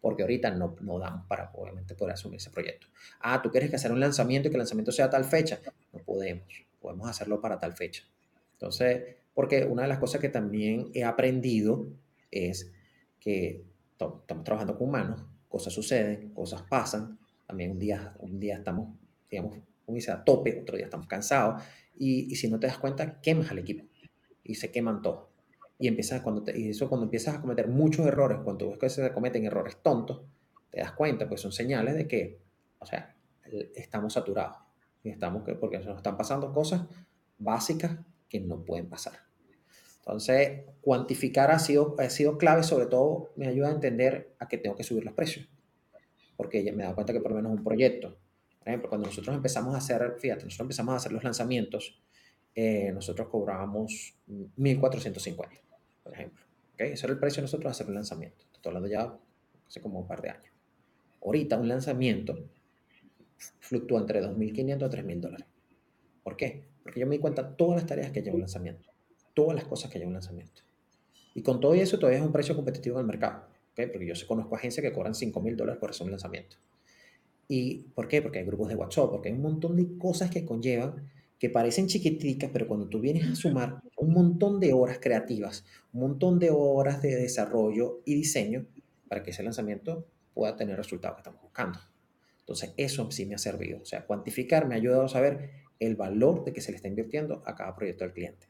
Porque ahorita no, no damos para obviamente poder asumir ese proyecto. Ah, tú quieres que hacer un lanzamiento y que el lanzamiento sea a tal fecha. No podemos. Podemos hacerlo para tal fecha. Entonces, porque una de las cosas que también he aprendido es que estamos trabajando con humanos, cosas suceden, cosas pasan, también un día, un día estamos, digamos, como dice, a tope, otro día estamos cansados, y, y, si no te das cuenta, quemas al equipo, y se queman todos. Y, empiezas, cuando y eso cuando empiezas a cometer muchos errores, cuando ves que se cometen errores tontos, te das cuenta, pues son señales de que, o sea, estamos saturados, y estamos, porque nos están pasando cosas básicas que no pueden pasar. Entonces, cuantificar ha sido, ha sido clave, sobre todo me ayuda a entender a que tengo que subir los precios. Porque ya me he dado cuenta que por lo menos un proyecto, Por ejemplo, cuando nosotros empezamos a hacer, fíjate, nosotros empezamos a hacer los lanzamientos, eh, nosotros cobrábamos 1.450, por ejemplo. ¿okay? Ese era el precio de nosotros hacer un lanzamiento. Estoy hablando ya hace como un par de años. Ahorita un lanzamiento fluctúa entre 2.500 a 3.000 dólares. ¿Por qué? Porque yo me di cuenta todas las tareas que lleva un lanzamiento, todas las cosas que lleva un lanzamiento. Y con todo eso todavía es un precio competitivo en el mercado, ¿okay? porque yo conozco agencias que cobran 5.000 dólares por hacer un lanzamiento. ¿Y por qué? Porque hay grupos de WhatsApp, porque hay un montón de cosas que conllevan que parecen chiquiticas, pero cuando tú vienes a sumar un montón de horas creativas, un montón de horas de desarrollo y diseño para que ese lanzamiento pueda tener resultados que estamos buscando. Entonces, eso sí me ha servido. O sea, cuantificar me ha ayudado a saber el valor de que se le está invirtiendo a cada proyecto del cliente.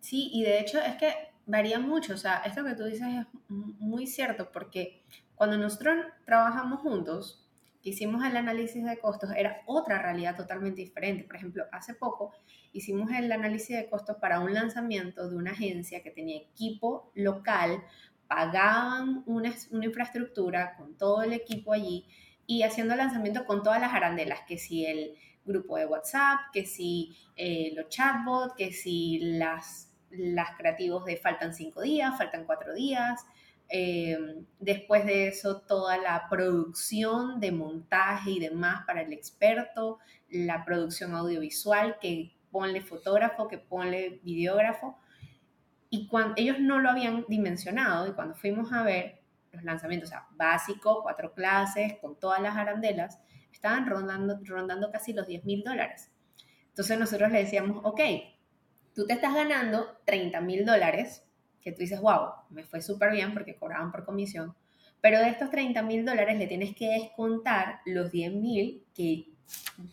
Sí, y de hecho es que varía mucho. O sea, esto que tú dices es muy cierto porque cuando nosotros trabajamos juntos, hicimos el análisis de costos era otra realidad totalmente diferente. Por ejemplo, hace poco hicimos el análisis de costos para un lanzamiento de una agencia que tenía equipo local, pagaban una, infraestructura con todo el equipo allí y haciendo el lanzamiento con todas las arandelas, que si el grupo de WhatsApp, que si eh, los chatbots, que si las, las creativos de faltan cinco días, faltan cuatro días, eh, después de eso, toda la producción de montaje y demás para el experto, la producción audiovisual, que ponle fotógrafo, que ponle videógrafo. Y cuando ellos no lo habían dimensionado, y cuando fuimos a ver los lanzamientos, o sea, básico, cuatro clases, con todas las arandelas, estaban rondando, rondando casi los 10 mil dólares. Entonces nosotros le decíamos, ok, tú te estás ganando 30 mil dólares que tú dices, wow, me fue súper bien porque cobraban por comisión, pero de estos 30 mil dólares le tienes que descontar los 10 mil que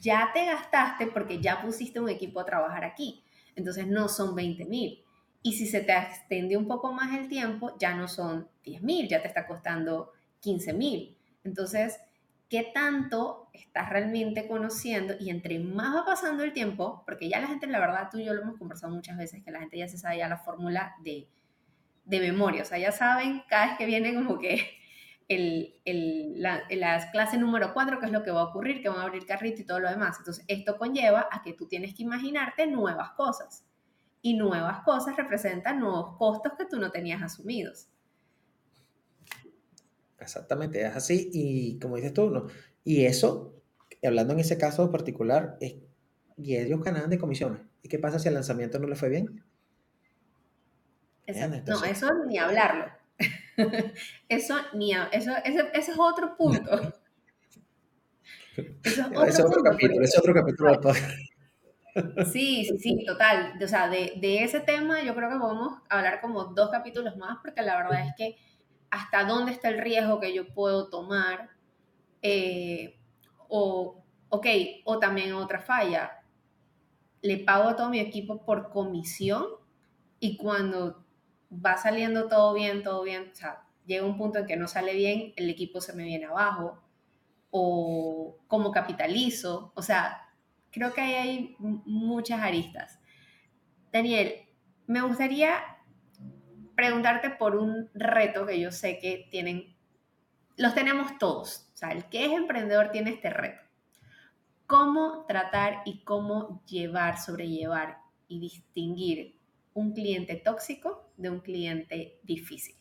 ya te gastaste porque ya pusiste un equipo a trabajar aquí. Entonces no son 20 mil. Y si se te extendió un poco más el tiempo, ya no son 10 mil, ya te está costando 15 mil. Entonces, ¿qué tanto estás realmente conociendo? Y entre más va pasando el tiempo, porque ya la gente, la verdad, tú y yo lo hemos conversado muchas veces, que la gente ya se sabe la fórmula de de memoria. O sea, ya saben, cada vez que viene como que el, el, la, la, clase número 4, que es lo que va a ocurrir, que van a abrir carrito y todo lo demás. Entonces, esto conlleva a que tú tienes que imaginarte nuevas cosas. Y nuevas cosas representan nuevos costos que tú no tenías asumidos. Exactamente, es así. Y como dices tú, ¿no? Y eso, hablando en ese caso particular, es, y ellos de comisiones. ¿Y qué pasa si el lanzamiento no le fue bien? No, eso ni hablarlo. eso ni eso, ese, ese, es otro punto. Eso es otro capítulo, es otro capítulo Sí, sí, sí, total. O sea, de, de, ese tema yo creo que podemos hablar como dos capítulos más, porque la verdad es que hasta dónde está el riesgo que yo puedo tomar, eh, o, ok, o también otra falla, le pago a todo mi equipo por comisión y cuando va saliendo todo bien, todo bien, o sea, llega un punto en que no sale bien, el equipo se me viene abajo, o cómo capitalizo, o sea, creo que ahí hay muchas aristas. Daniel, me gustaría preguntarte por un reto que yo sé que tienen, los tenemos todos, o sea, el que es emprendedor tiene este reto. ¿Cómo tratar y cómo llevar, sobrellevar y distinguir un cliente tóxico de un cliente difícil?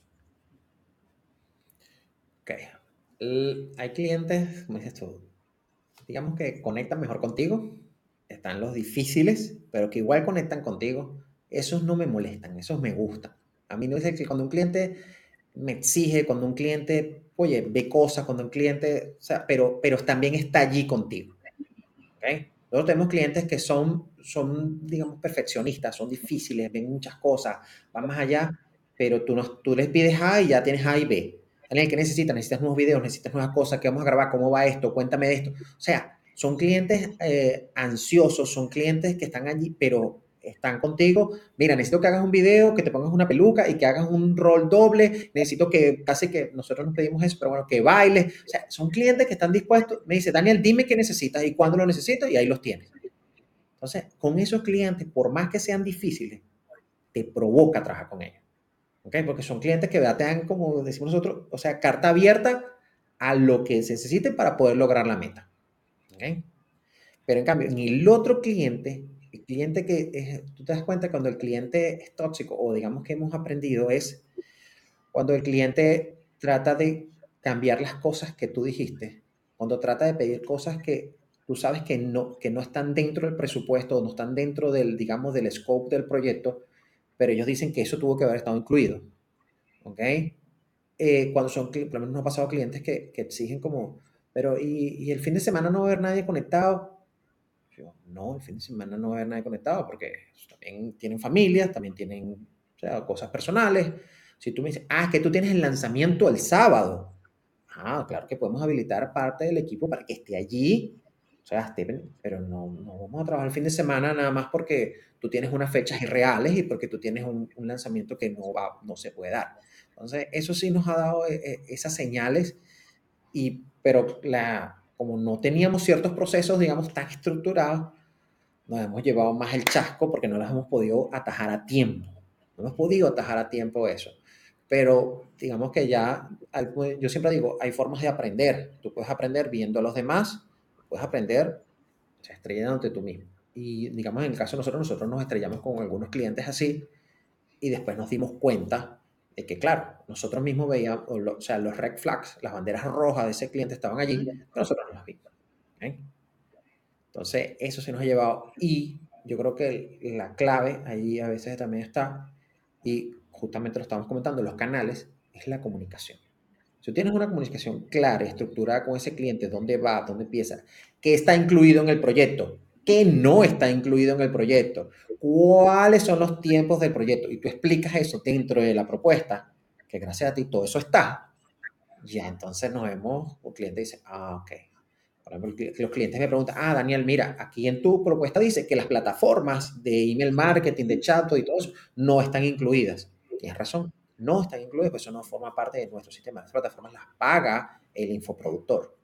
Ok. hay clientes, como dices tú, digamos que conectan mejor contigo. Están los difíciles, pero que igual conectan contigo. Esos no me molestan, esos me gustan. A mí no es que cuando un cliente me exige, cuando un cliente, oye, ve cosas, cuando un cliente, o sea, pero, pero también está allí contigo. ¿okay? Nosotros tenemos clientes que son, son, digamos, perfeccionistas, son difíciles, ven muchas cosas, van más allá, pero tú, no, tú les pides A y ya tienes A y B. ¿qué necesitas? Necesitas nuevos videos, necesitas nuevas cosas, ¿qué vamos a grabar? ¿Cómo va esto? Cuéntame de esto. O sea, son clientes eh, ansiosos, son clientes que están allí, pero están contigo, mira, necesito que hagas un video, que te pongas una peluca y que hagas un rol doble, necesito que, casi que nosotros nos pedimos eso, pero bueno, que bailes, o sea, son clientes que están dispuestos, me dice, Daniel, dime qué necesitas y cuándo lo necesito y ahí los tienes. Entonces, con esos clientes, por más que sean difíciles, te provoca trabajar con ellos, ¿ok? Porque son clientes que te dan, como decimos nosotros, o sea, carta abierta a lo que se necesite para poder lograr la meta. ¿okay? Pero en cambio, en el otro cliente, cliente que es, tú te das cuenta cuando el cliente es tóxico, o digamos que hemos aprendido, es cuando el cliente trata de cambiar las cosas que tú dijiste, cuando trata de pedir cosas que tú sabes que no, que no están dentro del presupuesto, no están dentro del, digamos, del scope del proyecto, pero ellos dicen que eso tuvo que haber estado incluido. ¿Ok? Eh, cuando son, por lo menos nos ha pasado clientes que, que exigen como, pero ¿y, ¿y, el fin de semana no va a haber nadie conectado? Yo, no, el fin de semana no va a haber nadie conectado porque también tienen familias, también tienen o sea, cosas personales. Si tú me dices, ah, que tú tienes el lanzamiento el sábado. Ah, claro que podemos habilitar parte del equipo para que esté allí o sea, pero no, no, vamos a trabajar el fin de semana nada más porque tú tienes unas fechas irreales y porque tú tienes un, un lanzamiento que no, va, no se puede dar. Entonces, eso sí nos ha dado eh, eh, esas señales, y, pero la, como no teníamos ciertos procesos, digamos, tan estructurados, nos hemos llevado más el chasco porque no las hemos podido atajar a tiempo. No hemos podido atajar a tiempo eso. Pero digamos que ya, yo siempre digo, hay formas de aprender. Tú puedes aprender viendo a los demás, puedes aprender o sea, estrellándote tú mismo. Y digamos, en el caso de nosotros, nosotros nos estrellamos con algunos clientes así y después nos dimos cuenta de que, claro, nosotros mismos veíamos, o, sea, los red flags, las banderas rojas de ese cliente estaban allí, pero nosotros no las vimos. Entonces, eso se nos ha llevado. Y yo creo que la clave ahí a veces también está, y justamente lo estamos comentando, los canales, es la comunicación. Si tienes una comunicación clara, estructurada con ese cliente, dónde va, dónde empieza, qué está incluido en el proyecto, qué no está incluido en el proyecto, cuáles son los tiempos del proyecto, y tú explicas eso dentro de la propuesta, que gracias a ti todo eso está, ya entonces nos vemos, un cliente dice, ah, ok. Los clientes me preguntan, ah, Daniel, mira, aquí en tu propuesta dice que las plataformas de email marketing, de chat y todo eso no están incluidas. Tienes razón, no están incluidas, pues eso no forma parte de nuestro sistema. Las plataformas las paga el infoproductor.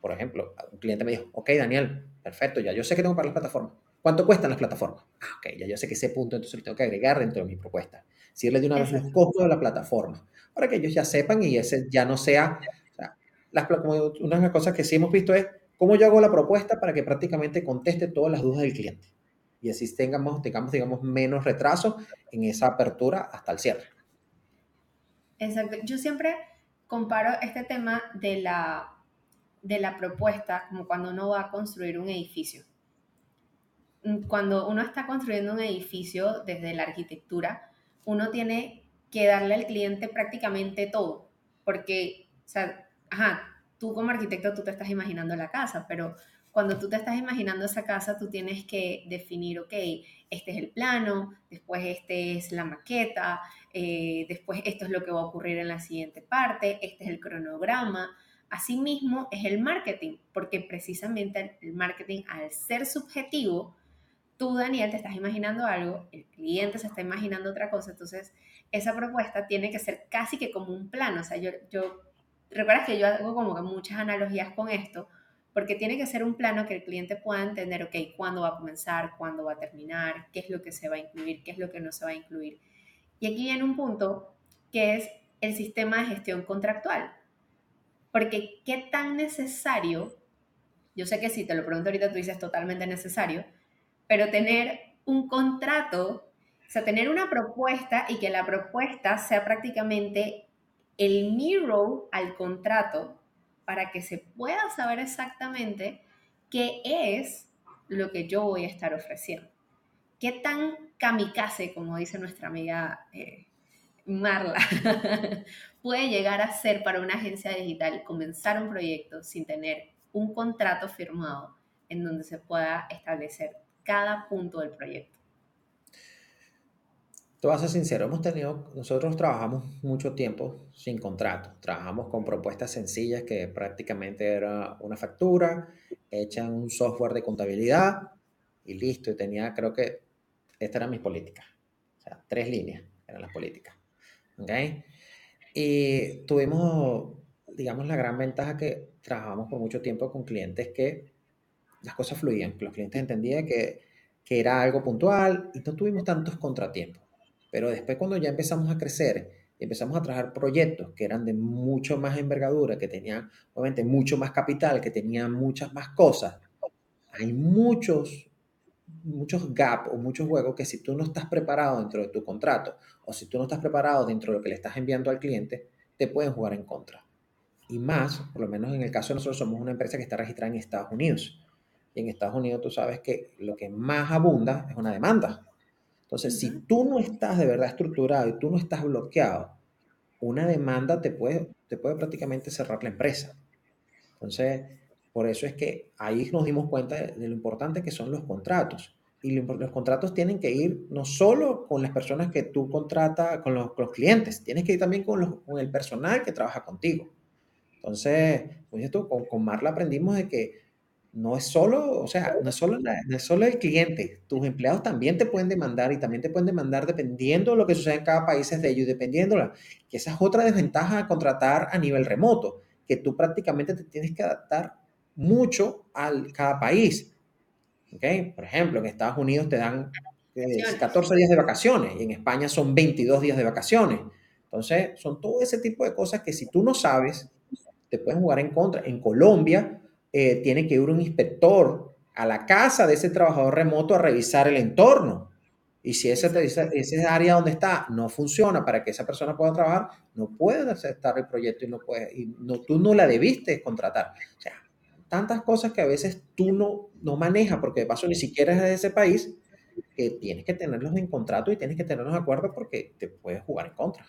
Por ejemplo, un cliente me dijo, ok, Daniel, perfecto, ya yo sé que tengo para las plataformas. ¿Cuánto cuestan las plataformas? Ah, ok, ya yo sé que ese punto entonces lo tengo que agregar dentro de mi propuesta. Decirle de una vez los costos de la plataforma, para que ellos ya sepan y ese ya no sea... O sea las, una de las cosas que sí hemos visto es cómo yo hago la propuesta para que prácticamente conteste todas las dudas del cliente. Y así tengamos, tengamos digamos, menos retraso en esa apertura hasta el cierre. Exacto. Yo siempre comparo este tema de la, de la propuesta como cuando uno va a construir un edificio. Mm, cuando uno está construyendo un edificio desde la arquitectura, uno tiene que darle al cliente prácticamente todo, porque, o sea, ajá, tú como arquitecto tú te estás imaginando la casa, pero cuando tú te estás imaginando esa casa, tú tienes que definir, ok, este es el plano, después este es la maqueta, eh, después esto es lo que va a ocurrir en la siguiente parte, este es el cronograma. Asimismo es el marketing, porque precisamente el marketing al ser subjetivo, tú, Daniel, te estás imaginando algo, el cliente se está imaginando otra cosa, entonces esa propuesta tiene que ser casi que como un plano. O sea, yo, yo recuerdas que yo hago como muchas analogías con esto, porque tiene que ser un plano que el cliente pueda entender, ok, cuándo va a comenzar, cuándo va a terminar, qué es lo que se va a incluir, qué es lo que no se va a incluir. Y aquí viene un punto que es el sistema de gestión contractual. Porque qué tan necesario, yo sé que si te lo pregunto ahorita tú dices totalmente necesario, pero tener un contrato, o sea, tener una propuesta y que la propuesta sea prácticamente el mirror al contrato para que se pueda saber exactamente qué es lo que yo voy a estar ofreciendo. ¿Qué tan kamikaze, como dice nuestra amiga eh, Marla, puede llegar a ser para una agencia digital comenzar un proyecto sin tener un contrato firmado en donde se pueda establecer cada punto del proyecto. Te voy a ser sincero, hemos tenido, nosotros trabajamos mucho tiempo sin contrato, trabajamos con propuestas sencillas que prácticamente era una factura, echan un software de contabilidad y listo, y tenía, creo que, esta era mis políticas, o sea, tres líneas eran las políticas, ¿ok? Y tuvimos, digamos, la gran ventaja que trabajamos por mucho tiempo con clientes que las cosas fluían, los clientes entendían que, que era algo puntual y no tuvimos tantos contratiempos. Pero después cuando ya empezamos a crecer, y empezamos a trabajar proyectos que eran de mucho más envergadura, que tenían obviamente mucho más capital, que tenían muchas más cosas, hay muchos muchos gaps o muchos huecos que si tú no estás preparado dentro de tu contrato o si tú no estás preparado dentro de lo que le estás enviando al cliente, te pueden jugar en contra. Y más, por lo menos en el caso de nosotros somos una empresa que está registrada en Estados Unidos. Y en Estados Unidos tú sabes que lo que más abunda es una demanda. Entonces, si tú no estás de verdad estructurado y tú no estás bloqueado, una demanda te puede, te puede prácticamente cerrar la empresa. Entonces, por eso es que ahí nos dimos cuenta de, lo importante que son los contratos. Y los contratos tienen que ir no solo con las personas que tú contratas, con los, clientes, tienes que ir también con, el personal que trabaja contigo. Entonces, pues con, con Marla aprendimos de que no es solo, o sea, no es solo, no es solo el cliente, tus empleados también te pueden demandar y también te pueden demandar dependiendo de lo que sucede en cada país de ellos, dependiendo, la, que esa es otra desventaja de contratar a nivel remoto, que tú prácticamente te tienes que adaptar mucho a cada país. ¿Okay? Por ejemplo, en Estados Unidos te dan 14 eh, días de vacaciones y en España son 22 días de vacaciones. Entonces, son todo ese tipo de cosas que si tú no sabes, te pueden jugar en contra. En Colombia, eh, tiene que ir un inspector a la casa de ese trabajador remoto a revisar el entorno. Y si ese, ese área donde está no funciona para que esa persona pueda trabajar, no puede aceptar el proyecto y no puede, y no, tú no la debiste contratar. O sea, tantas cosas que a veces tú no, no manejas, porque de paso ni siquiera es de ese país, que tienes que tenerlos en contrato y tienes que tenerlos de acuerdo porque te puedes jugar en contra.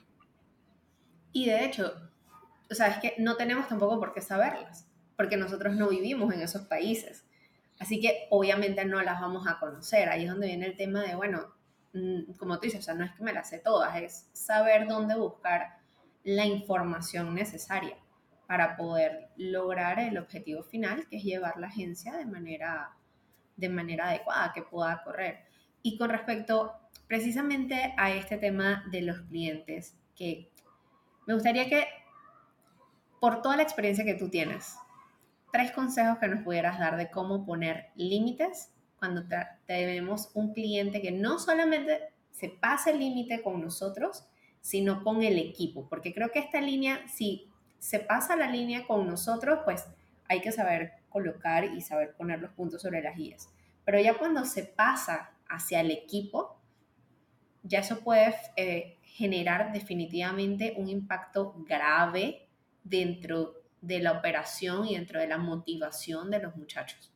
Y de hecho, o sea, es que no tenemos tampoco por qué saberlas, porque nosotros no vivimos en esos países. Así que obviamente no las vamos a conocer. Ahí es donde viene el tema de, bueno, mm, como tú dices, o sea, no es que me las sé todas, es saber dónde buscar la información necesaria para poder lograr el objetivo final, que es llevar la agencia de manera, de manera adecuada, que pueda correr. Y con respecto precisamente a este tema de los clientes, que me gustaría que, por toda la experiencia que tú tienes, tres consejos que nos pudieras dar de cómo poner límites cuando tenemos un cliente que no solamente se pase el límite con nosotros, sino con el equipo, porque creo que esta línea, si se pasa la línea con nosotros, pues hay que saber colocar y saber poner los puntos sobre las guías. Pero ya cuando se pasa hacia el equipo, ya eso puede eh, generar definitivamente un impacto grave dentro de la operación y dentro de la motivación de los muchachos.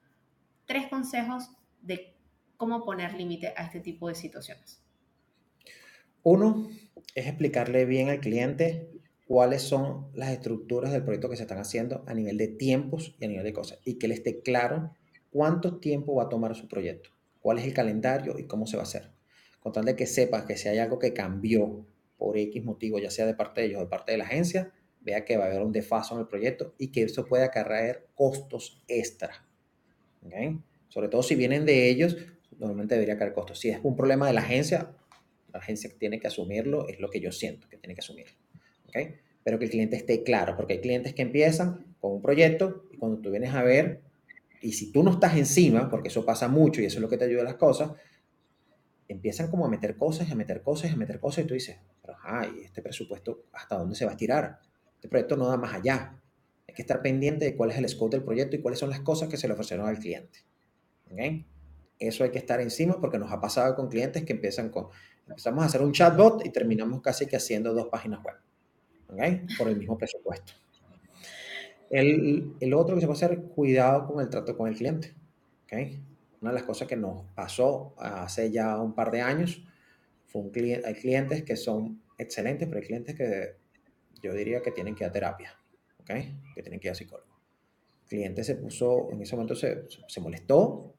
Tres consejos de cómo poner límite a este tipo de situaciones. Uno es explicarle bien al cliente cuáles son las estructuras del proyecto que se están haciendo a nivel de tiempos y a nivel de cosas, y que le esté claro cuánto tiempo va a tomar su proyecto, cuál es el calendario y cómo se va a hacer. Con tal de que sepas que si hay algo que cambió por X motivo, ya sea de parte de ellos o de parte de la agencia, vea que va a haber un desfaso en el proyecto y que eso puede acarrear costos extra. Sobre todo si vienen de ellos, normalmente debería caer costos. Si es un problema de la agencia, la agencia tiene que asumirlo, es lo que yo siento que tiene que asumirlo. Pero que el cliente esté claro, porque hay clientes que empiezan con un proyecto y cuando tú vienes a ver, y si tú no estás encima, porque eso pasa mucho y eso es lo que te ayuda a las cosas, empiezan como a meter cosas a meter cosas a meter cosas y tú dices, pero ajá, ¿y este presupuesto hasta dónde se va a estirar? Este proyecto no da más allá. Hay que estar pendiente de cuál es el scope del proyecto y cuáles son las cosas que se le ofrecieron al cliente. Eso hay que estar encima porque nos ha pasado con clientes que empiezan con, empezamos a hacer un chatbot y terminamos casi que haciendo dos páginas web. Por el mismo presupuesto. El, el, otro que se puede hacer, cuidado con el trato con el cliente. Una de las cosas que nos pasó hace ya un par de años fue un cliente, hay clientes que son excelentes, pero hay clientes que yo diría que tienen que ir a terapia, ¿okay? que tienen que ir a psicólogo. El cliente se puso, en ese momento se, se molestó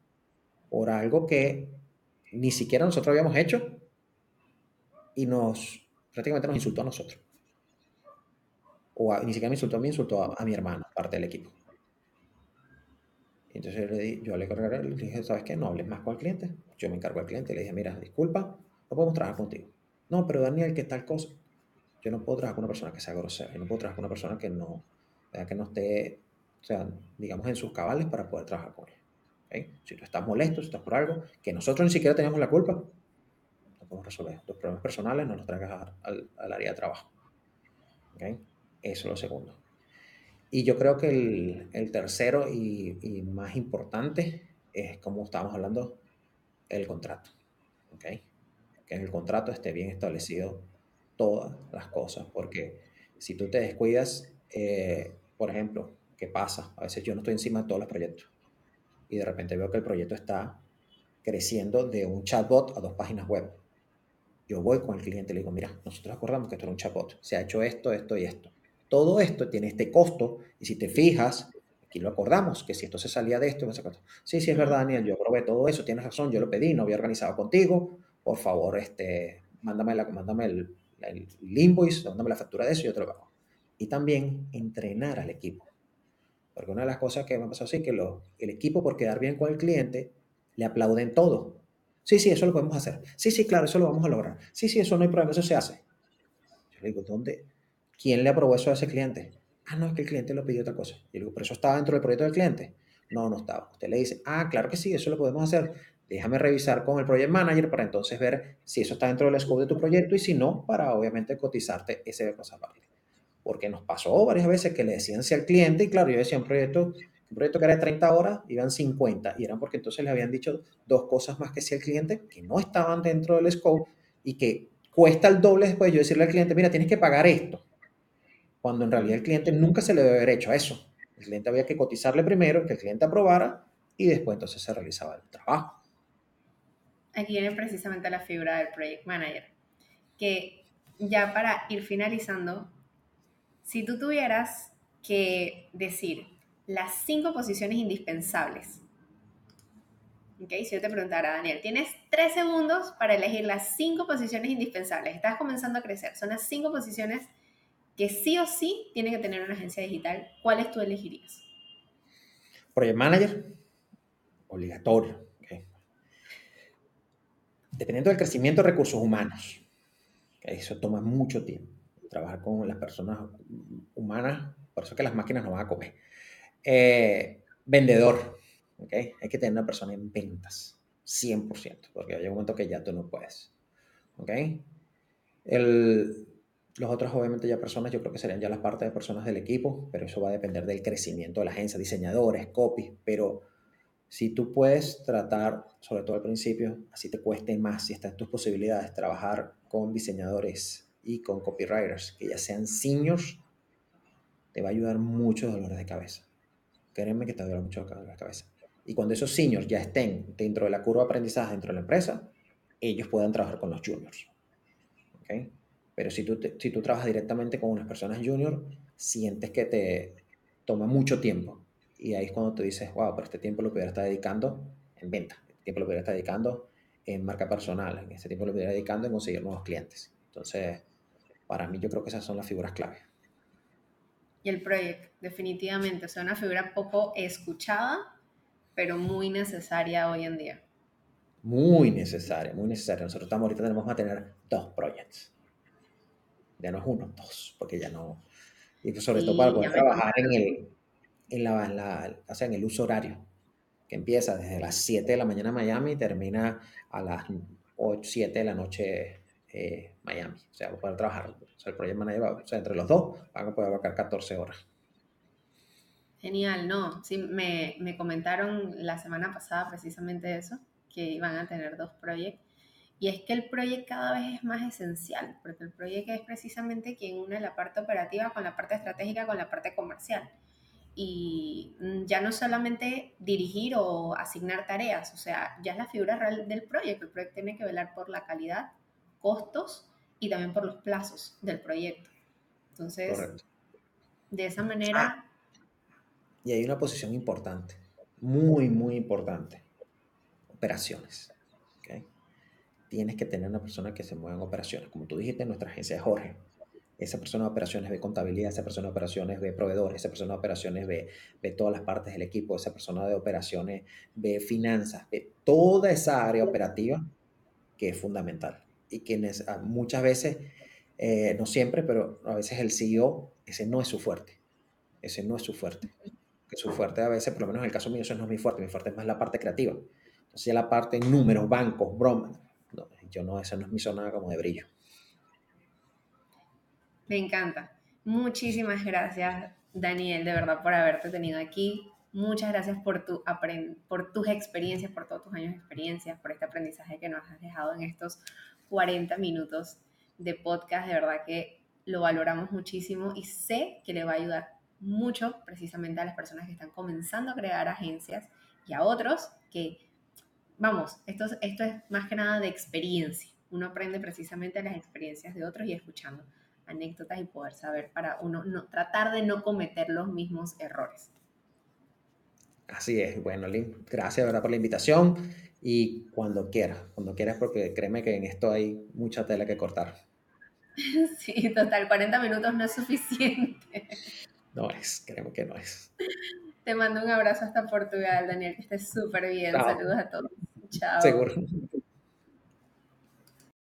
por algo que ni siquiera nosotros habíamos hecho y nos prácticamente nos insultó a nosotros o ni siquiera me insultó, me insultó a, mi hermano, parte del equipo. Entonces yo le, di, yo le, dije, ¿sabes qué? No hables más con el cliente. Yo me encargo del cliente. Le dije, mira, disculpa, no podemos trabajar contigo. No, pero Daniel, ¿qué tal cosa? Yo no puedo trabajar con una persona que sea grosera. Yo no puedo trabajar con una persona que no, que no esté, o sea, digamos, en sus cabales para poder trabajar con ella. Si tú estás molesto, si estás por algo, que nosotros ni siquiera tenemos la culpa, no podemos resolver. Los problemas personales no los traigas al, al área de trabajo. Eso es lo segundo. Y yo creo que el, el tercero y, más importante es, como estábamos hablando, el contrato. ¿okay? Que en el contrato esté bien establecido todas las cosas, porque si tú te descuidas, eh, por ejemplo, ¿qué pasa? A veces yo no estoy encima de todos los proyectos y de repente veo que el proyecto está creciendo de un chatbot a dos páginas web. Yo voy con el cliente y le digo, mira, nosotros acordamos que esto era un chatbot, se ha hecho esto, esto y esto. Todo esto tiene este costo y si te fijas, aquí lo acordamos, que si esto se salía de esto, sí, sí, es verdad, Daniel, yo probé todo eso, tienes razón, yo lo pedí, no había organizado contigo, por favor, este, mándame, la, mándame el, el, invoice, mándame la factura de eso y yo te lo pago. Y también entrenar al equipo. Porque una de las cosas que me pasado es que el equipo, por quedar bien con el cliente, le aplauden todo. Sí, sí, eso lo podemos hacer. Sí, sí, claro, eso lo vamos a lograr. Sí, sí, eso no hay problema, eso se hace. Yo le digo, ¿dónde? ¿Quién le aprobó eso a ese cliente? Ah, no, es que el cliente lo pidió otra cosa. Le digo, ¿pero eso estaba dentro del proyecto del cliente? No, no estaba. Usted le dice, ah, claro que sí, eso lo podemos hacer. Déjame revisar con el project manager para entonces ver si eso está dentro del scope de tu proyecto y si no, para obviamente cotizarte ese cosa aparte. Porque nos pasó varias veces que le decían si al cliente, y claro, yo decía un proyecto, un proyecto que era de 30 horas, iban 50, y eran porque entonces le habían dicho dos cosas más que si al cliente, que no estaban dentro del scope y que cuesta el doble después yo decirle al cliente, mira, tienes que pagar esto. Cuando en realidad el cliente nunca se le debe haber hecho eso. El cliente había que cotizarle primero, que el cliente aprobara y después entonces se realizaba el trabajo aquí viene precisamente la figura del project manager, que ya para ir finalizando, si tú tuvieras que decir las cinco posiciones indispensables, ¿ok? Si yo te preguntara, Daniel, tienes tres segundos para elegir las cinco posiciones indispensables, estás comenzando a crecer, son las cinco posiciones que sí o sí tiene que tener una agencia digital, ¿cuáles tú elegirías? Project Manager, obligatorio dependiendo del crecimiento de recursos humanos, eso toma mucho tiempo, trabajar con las personas humanas, por eso que las máquinas no van a comer. Eh, vendedor, ¿okay? hay que tener una persona en ventas, 100%, porque hay un momento que ya tú no puedes. El, los otros, obviamente, ya personas, yo creo que serían ya las partes de personas del equipo, pero eso va a depender del crecimiento de la agencia, diseñadores, copy, pero si tú puedes tratar, sobre todo al principio, así te cueste más, si está en tus posibilidades, trabajar con diseñadores y con copywriters que ya sean seniors, te va a ayudar mucho dolores de cabeza. Créeme que te va a ayudar mucho dolores de cabeza. Y cuando esos seniors ya estén dentro de la curva de aprendizaje dentro de la empresa, ellos puedan trabajar con los juniors. ¿Okay? Pero si tú, si tú trabajas directamente con unas personas junior, sientes que te toma mucho tiempo y ahí es cuando tú dices, wow, pero este tiempo lo pudiera estar dedicando en venta, este tiempo lo pudiera estar dedicando en marca personal, en este tiempo lo pudiera dedicando en conseguir nuevos clientes. Entonces, para mí yo creo que esas son las figuras clave. Y el proyecto, definitivamente, o sea, una figura poco escuchada, pero muy necesaria hoy en día. Muy necesaria, muy necesaria. Nosotros estamos ahorita tenemos que tener dos proyectos. Ya no es uno, dos, porque ya no... Y sobre todo para poder trabajar en el, en, la, o sea, en el uso horario, que empieza desde las 7 de la mañana en Miami y termina a las 8, 7 de la noche eh, Miami. O sea, poder trabajar. O sea, el Project Manager, o sea, entre los dos van a poder abarcar 14 horas. Genial, no. Sí, me, me comentaron la semana pasada precisamente eso, que iban a tener dos proyectos. Y es que el proyecto cada vez es más esencial, porque el proyecto es precisamente quien une la parte operativa con la parte estratégica, con la parte comercial y mm, ya no solamente dirigir o asignar tareas, o sea, ya es la figura real del proyecto. El proyecto tiene que velar por la calidad, costos y también por los plazos del proyecto. Entonces, de esa manera... Ah, y hay una posición importante, muy, muy importante. Operaciones. Tienes que tener una persona que se mueva en operaciones. Como tú dijiste, nuestra agencia es Jorge esa persona de operaciones ve contabilidad, esa persona de operaciones ve proveedores, esa persona de operaciones ve, ve todas las partes del equipo, esa persona de operaciones ve finanzas, ve toda esa área operativa que es fundamental y que ah, muchas veces, eh, no siempre, pero a veces el CEO, ese no es su fuerte, ese no es su fuerte. Que su fuerte a veces, por lo menos en el caso mío, eso no es mi fuerte, mi fuerte es más la parte creativa. Entonces ya la parte números, bancos, bromas, yo no, esa no es mi zona como de brillo. Me encanta. Muchísimas gracias, Daniel, de verdad, por haberte tenido aquí. Muchas gracias por, tu por tus experiencias, por todos tus años de experiencia, por este aprendizaje que nos has dejado en estos 40 minutos de podcast. De verdad que lo valoramos muchísimo y sé que le va a ayudar mucho precisamente a las personas que están comenzando a crear agencias y a otros que, vamos, esto, esto es más que nada de experiencia. Uno aprende precisamente las experiencias de otros y escuchando anécdotas y poder saber para uno no, tratar de no cometer los mismos errores. Así es, bueno, Lynn, gracias ¿verdad? por la invitación y cuando quieras, cuando quieras, porque créeme que en esto hay mucha tela que cortar. Sí, total, 40 minutos no es suficiente. No es, créeme que no es. Te mando un abrazo hasta Portugal, Daniel, que estés súper bien. Saludos a todos. Chao. Seguro.